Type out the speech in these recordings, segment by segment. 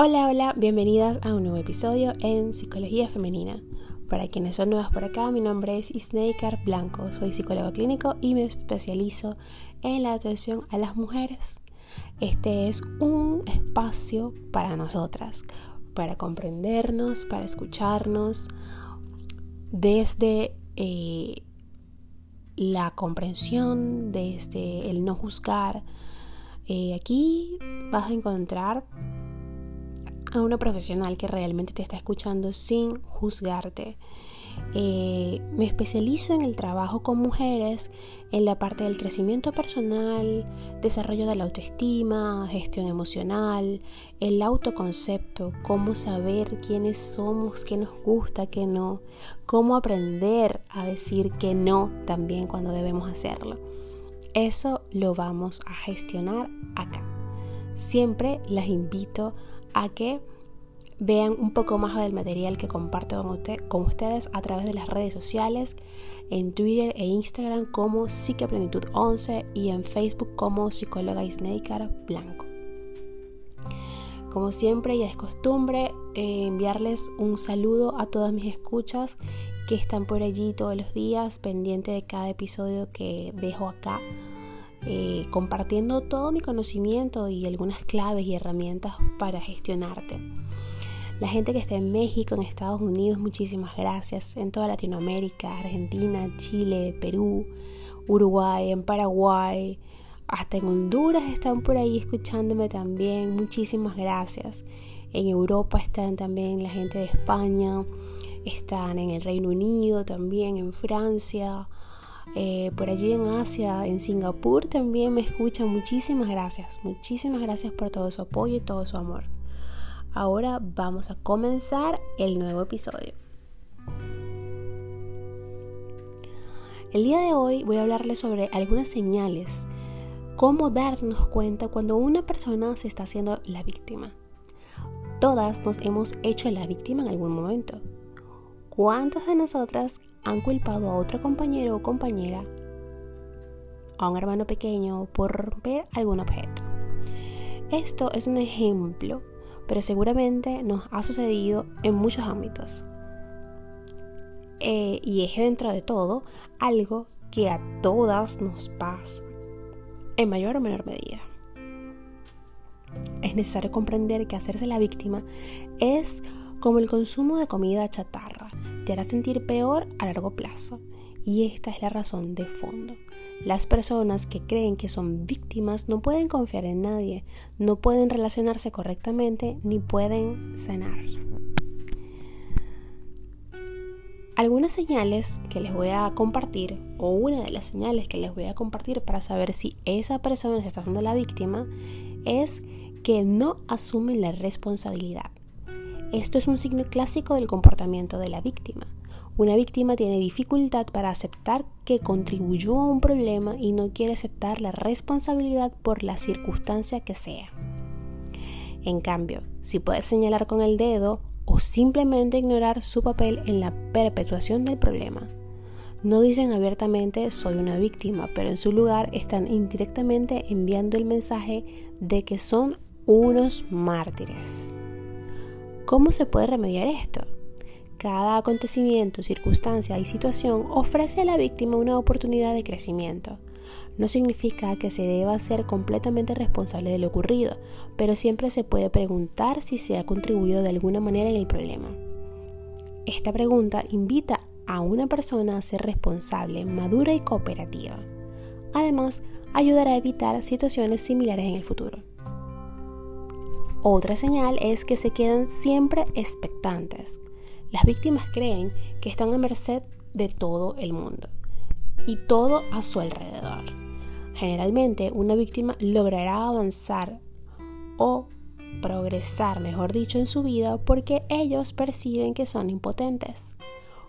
Hola, hola, bienvenidas a un nuevo episodio en Psicología Femenina. Para quienes son nuevas por acá, mi nombre es Isneikar Blanco, soy psicólogo clínico y me especializo en la atención a las mujeres. Este es un espacio para nosotras, para comprendernos, para escucharnos desde eh, la comprensión, desde el no juzgar. Eh, aquí vas a encontrar a una profesional que realmente te está escuchando sin juzgarte. Eh, me especializo en el trabajo con mujeres, en la parte del crecimiento personal, desarrollo de la autoestima, gestión emocional, el autoconcepto, cómo saber quiénes somos, qué nos gusta, qué no, cómo aprender a decir que no también cuando debemos hacerlo. Eso lo vamos a gestionar acá. Siempre las invito a que vean un poco más del material que comparto con, ustedes a través de las redes sociales, en Twitter e Instagram como Psiqueplenitud 11 y en Facebook como Psicóloga Isneikar Blanco. Como siempre, ya es costumbre eh, enviarles un saludo a todas mis escuchas que están por allí todos los días, pendiente de cada episodio que dejo acá eh, compartiendo todo mi conocimiento y algunas claves y herramientas para gestionarte. La gente que está en México, en Estados Unidos, muchísimas gracias. En toda Latinoamérica, Argentina, Chile, Perú, Uruguay, en Paraguay, hasta en Honduras están por ahí escuchándome también. Muchísimas gracias. En Europa están también la gente de España, están en el Reino Unido también, en Francia, eh, por allí en Asia, en Singapur también me escuchan. Muchísimas gracias, muchísimas gracias por todo su apoyo y todo su amor. Ahora vamos a comenzar el nuevo episodio. El día de hoy voy a hablarles sobre algunas señales, cómo darnos cuenta cuando una persona se está haciendo la víctima. Todas nos hemos hecho la víctima en algún momento. ¿Cuántas de nosotras han culpado a otro compañero o compañera, a un hermano pequeño, por romper algún objeto? Esto es un ejemplo, pero seguramente nos ha sucedido en muchos ámbitos. Eh, y es dentro de todo algo que a todas nos pasa, en mayor o menor medida. Es necesario comprender que hacerse la víctima es como el consumo de comida chatarra te hará sentir peor a largo plazo. Y esta es la razón de fondo. Las personas que creen que son víctimas no pueden confiar en nadie, no pueden relacionarse correctamente ni pueden sanar. Algunas señales que les voy a compartir, o una de las señales que les voy a compartir para saber si esa persona se está haciendo la víctima, es que no asumen la responsabilidad. Esto es un signo clásico del comportamiento de la víctima. Una víctima tiene dificultad para aceptar que contribuyó a un problema y no quiere aceptar la responsabilidad por la circunstancia que sea. En cambio, si puede señalar con el dedo o simplemente ignorar su papel en la perpetuación del problema. No dicen abiertamente soy una víctima, pero en su lugar están indirectamente enviando el mensaje de que son unos mártires. ¿Cómo se puede remediar esto? Cada acontecimiento, circunstancia y situación ofrece a la víctima una oportunidad de crecimiento. No significa que se deba ser completamente responsable de lo ocurrido, pero siempre se puede preguntar si se ha contribuido de alguna manera en el problema. Esta pregunta invita a una persona a ser responsable, madura y cooperativa. Además, ayudará a evitar situaciones similares en el futuro. Otra señal es que se quedan siempre expectantes. Las víctimas creen que están a merced de todo el mundo y todo a su alrededor. Generalmente una víctima logrará avanzar o progresar, mejor dicho, en su vida porque ellos perciben que son impotentes.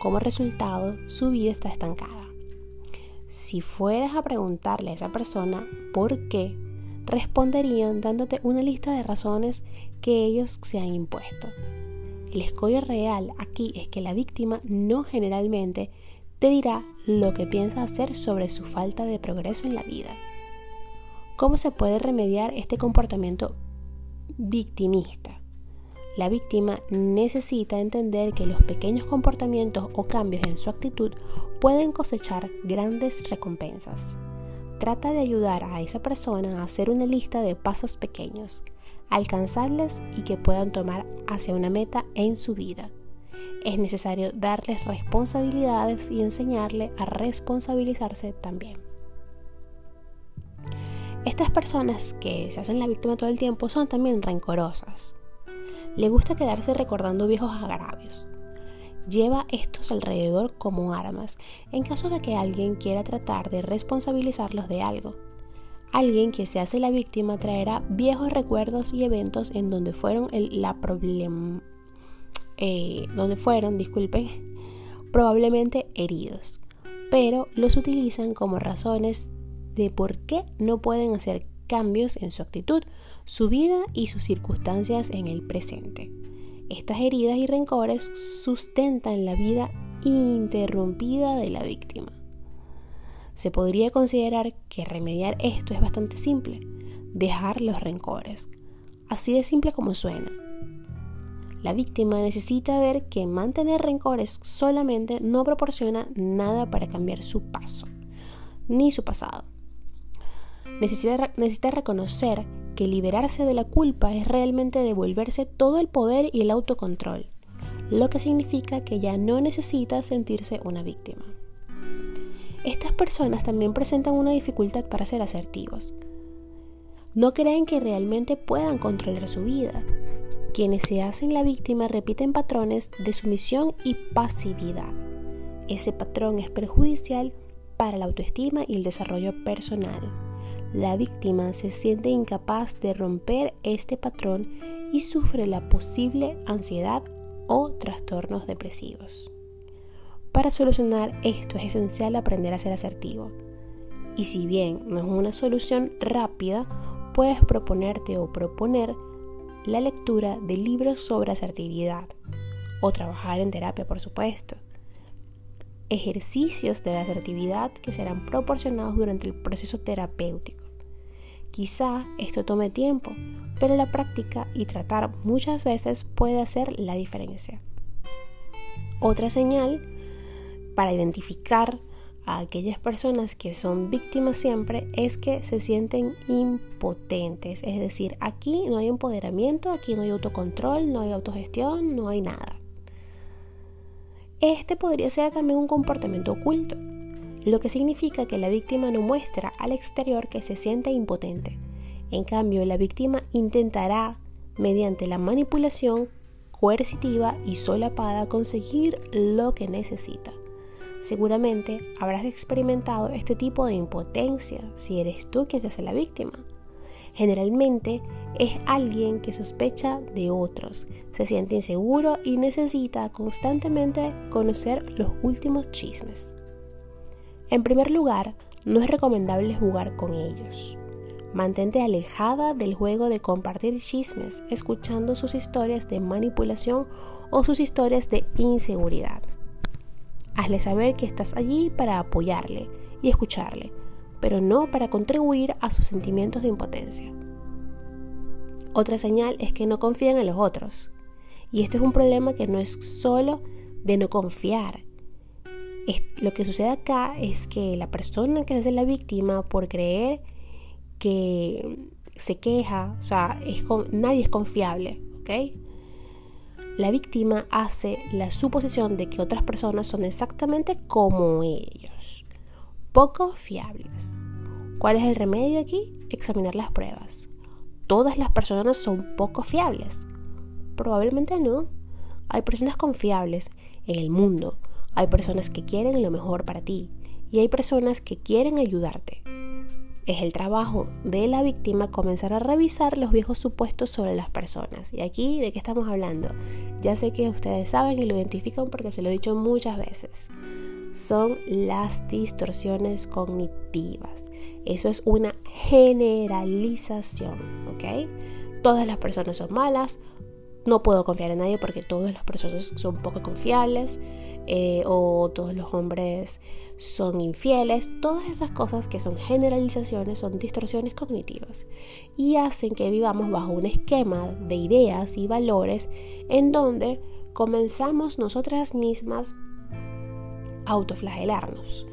Como resultado, su vida está estancada. Si fueras a preguntarle a esa persona por qué responderían dándote una lista de razones que ellos se han impuesto. El escollo real aquí es que la víctima no generalmente te dirá lo que piensa hacer sobre su falta de progreso en la vida. ¿Cómo se puede remediar este comportamiento victimista? La víctima necesita entender que los pequeños comportamientos o cambios en su actitud pueden cosechar grandes recompensas. Trata de ayudar a esa persona a hacer una lista de pasos pequeños, alcanzables y que puedan tomar hacia una meta en su vida. Es necesario darles responsabilidades y enseñarle a responsabilizarse también. Estas personas que se hacen la víctima todo el tiempo son también rencorosas. Le gusta quedarse recordando viejos agravios, lleva estos alrededor como armas en caso de que alguien quiera tratar de responsabilizarlos de algo. Alguien que se hace la víctima traerá viejos recuerdos y eventos en donde fueron la problem eh, donde fueron, disculpe, probablemente heridos, pero los utilizan como razones de por qué no pueden hacer cambios en su actitud, su vida y sus circunstancias en el presente. Estas heridas y rencores sustentan la vida interrumpida de la víctima. Se podría considerar que remediar esto es bastante simple, dejar los rencores, así de simple como suena. La víctima necesita ver que mantener rencores solamente no proporciona nada para cambiar su paso, ni su pasado. Necesita, necesita reconocer que liberarse de la culpa es realmente devolverse todo el poder y el autocontrol, lo que significa que ya no necesita sentirse una víctima. Estas personas también presentan una dificultad para ser asertivos. No creen que realmente puedan controlar su vida. Quienes se hacen la víctima repiten patrones de sumisión y pasividad. Ese patrón es perjudicial para la autoestima y el desarrollo personal. La víctima se siente incapaz de romper este patrón y sufre la posible ansiedad o trastornos depresivos. Para solucionar esto es esencial aprender a ser asertivo. Y si bien no es una solución rápida, puedes proponerte o proponer la lectura de libros sobre asertividad o trabajar en terapia, por supuesto. Ejercicios de la asertividad que serán proporcionados durante el proceso terapéutico. Quizá esto tome tiempo, pero la práctica y tratar muchas veces puede hacer la diferencia. Otra señal para identificar a aquellas personas que son víctimas siempre es que se sienten impotentes. Es decir, aquí no hay empoderamiento, aquí no hay autocontrol, no hay autogestión, no hay nada. Este podría ser también un comportamiento oculto lo que significa que la víctima no muestra al exterior que se siente impotente. En cambio, la víctima intentará, mediante la manipulación coercitiva y solapada, conseguir lo que necesita. Seguramente habrás experimentado este tipo de impotencia si eres tú quien se hace la víctima. Generalmente es alguien que sospecha de otros, se siente inseguro y necesita constantemente conocer los últimos chismes. En primer lugar, no es recomendable jugar con ellos. Mantente alejada del juego de compartir chismes, escuchando sus historias de manipulación o sus historias de inseguridad. Hazle saber que estás allí para apoyarle y escucharle, pero no para contribuir a sus sentimientos de impotencia. Otra señal es que no confían en los otros. Y esto es un problema que no es solo de no confiar, lo que sucede acá es que la persona que es la víctima por creer que se queja, o sea, nadie es confiable, ¿ok? La víctima hace la suposición de que otras personas son exactamente como ellos, poco fiables. ¿Cuál es el remedio aquí? Examinar las pruebas. ¿Todas las personas son poco fiables? Probablemente no. Hay personas confiables en el mundo, hay personas que quieren lo mejor para ti y hay personas que quieren ayudarte. Es el trabajo de la víctima comenzar a revisar los viejos supuestos sobre las personas. Y aquí, ¿de qué estamos hablando? Ya sé que ustedes saben y lo identifican porque se lo he dicho muchas veces. Son las distorsiones cognitivas. Eso es una generalización, ¿ok? Todas las personas son malas, no puedo confiar en nadie porque todas las personas son poco confiables. Eh, o todos los hombres son infieles, todas esas cosas que son generalizaciones, son distorsiones cognitivas y hacen que vivamos bajo un esquema de ideas y valores en donde comenzamos nosotras mismas a autoflagelarnos.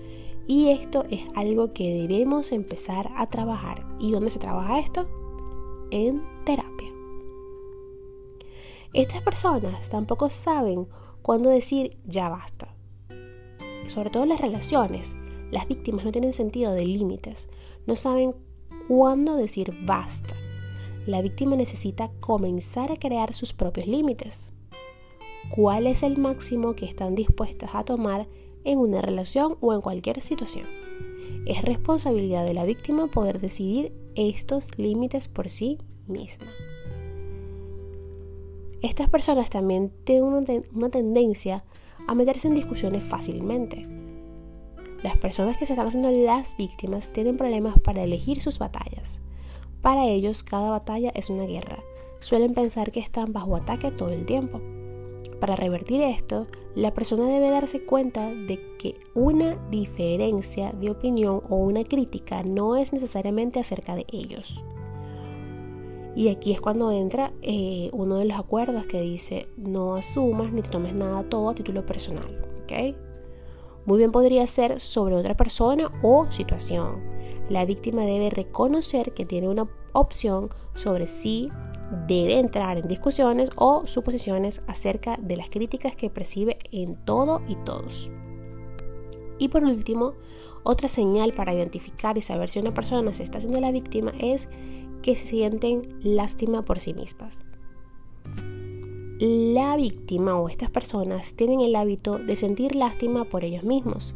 Y esto es algo que debemos empezar a trabajar. ¿Y dónde se trabaja esto? En terapia. Estas personas tampoco saben cuándo decir ya basta. Sobre todo en las relaciones, las víctimas no tienen sentido de límites, no saben cuándo decir basta. La víctima necesita comenzar a crear sus propios límites. ¿Cuál es el máximo que están dispuestas a tomar en una relación o en cualquier situación. Es responsabilidad de la víctima poder decidir estos límites por sí misma. Estas personas también tienen una tendencia a meterse en discusiones fácilmente. Las personas que se están haciendo las víctimas tienen problemas para elegir sus batallas. Para ellos cada batalla es una guerra. Suelen pensar que están bajo ataque todo el tiempo. Para revertir esto, la persona debe darse cuenta de que una diferencia de opinión o una crítica no es necesariamente acerca de ellos. Y aquí es cuando entra eh, uno de los acuerdos que dice no asumas ni tomes nada todo a título personal. Muy bien podría ser sobre otra persona o situación. La víctima debe reconocer que tiene una opción sobre sí debe entrar en discusiones o suposiciones acerca de las críticas que percibe en todo y todos. Y por último, otra señal para identificar y saber si una persona se está haciendo la víctima es que se sienten lástima por sí mismas. La víctima o estas personas tienen el hábito de sentir lástima por ellos mismos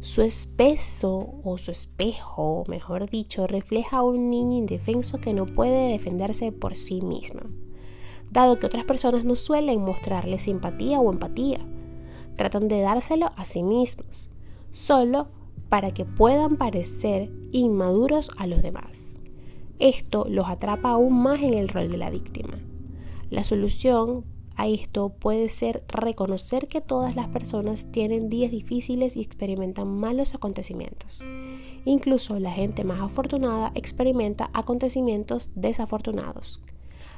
su espeso o su espejo, mejor dicho, refleja a un niño indefenso que no puede defenderse por sí misma, dado que otras personas no suelen mostrarle simpatía o empatía. Tratan de dárselo a sí mismos, solo para que puedan parecer inmaduros a los demás. Esto los atrapa aún más en el rol de la víctima. La solución a esto puede ser reconocer que todas las personas tienen días difíciles y experimentan malos acontecimientos. Incluso la gente más afortunada experimenta acontecimientos desafortunados.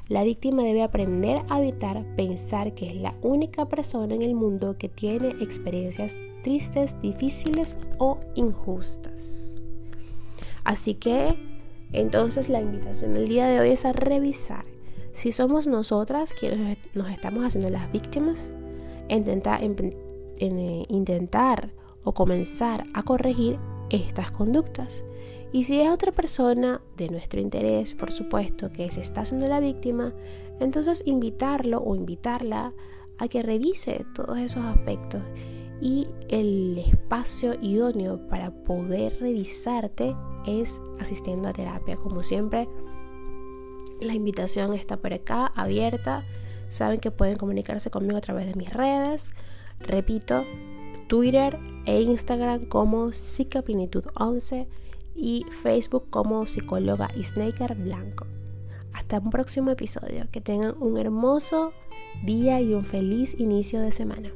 La víctima debe aprender a evitar pensar que es la única persona en el mundo que tiene experiencias tristes, difíciles o injustas. Así que, entonces la invitación del día de hoy es a revisar si somos nosotras quienes nos estamos haciendo las víctimas, intentar, eh, intentar o comenzar a corregir estas conductas. Y si es otra persona de nuestro interés, por supuesto, que se está haciendo la víctima, entonces invitarlo o invitarla a que revise todos esos aspectos y el espacio idóneo para poder revisarte es asistiendo a terapia. Como siempre, la invitación está por acá, abierta. Saben que pueden comunicarse conmigo a través de mis redes. Repito, Twitter e Instagram como Psicoplenitud11 y Facebook como psicóloga y Snaker Blanco. Hasta un próximo episodio. Que tengan un hermoso día y un feliz inicio de semana.